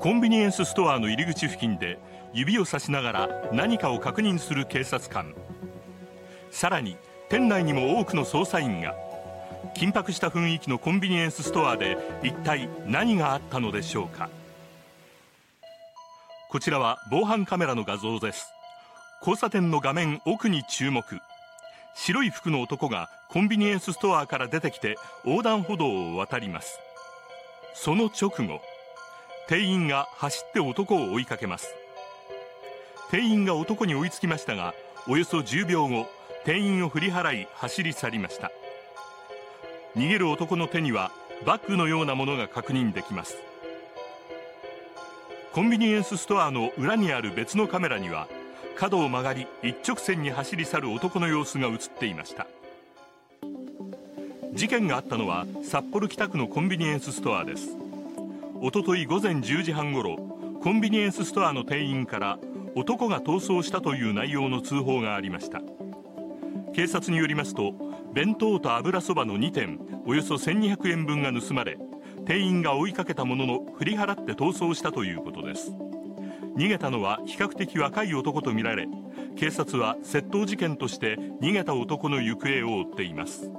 コンビニエンスストアの入り口付近で指をさしながら何かを確認する警察官。さらに店内にも多くの捜査員が緊迫した雰囲気のコンビニエンスストアで一体何があったのでしょうか。こちらは防犯カメラの画像です。交差点の画面奥に注目。白い服の男がコンビニエンスストアから出てきて横断歩道を渡ります。その直後店員が走って男を追いかけます。店員が男に追いつきましたがおよそ10秒後店員を振り払い走り去りました。逃げる男の手にはバッグのようなものが確認できます。コンビニエンスストアの裏にある別のカメラには角を曲がり一直線に走り去る男の様子が映っていました。事件があったのは札幌北区のコンビニエンスストアです。おととい午前10時半ごろコンビニエンスストアの店員から男が逃走したという内容の通報がありました。警察によりますと弁当と油そばの2点およそ1200円分が盗まれ店員が追いかけたものの振り払って逃走したということです。逃げたのは比較的若い男とみられ警察は窃盗事件として逃げた男の行方を追っています。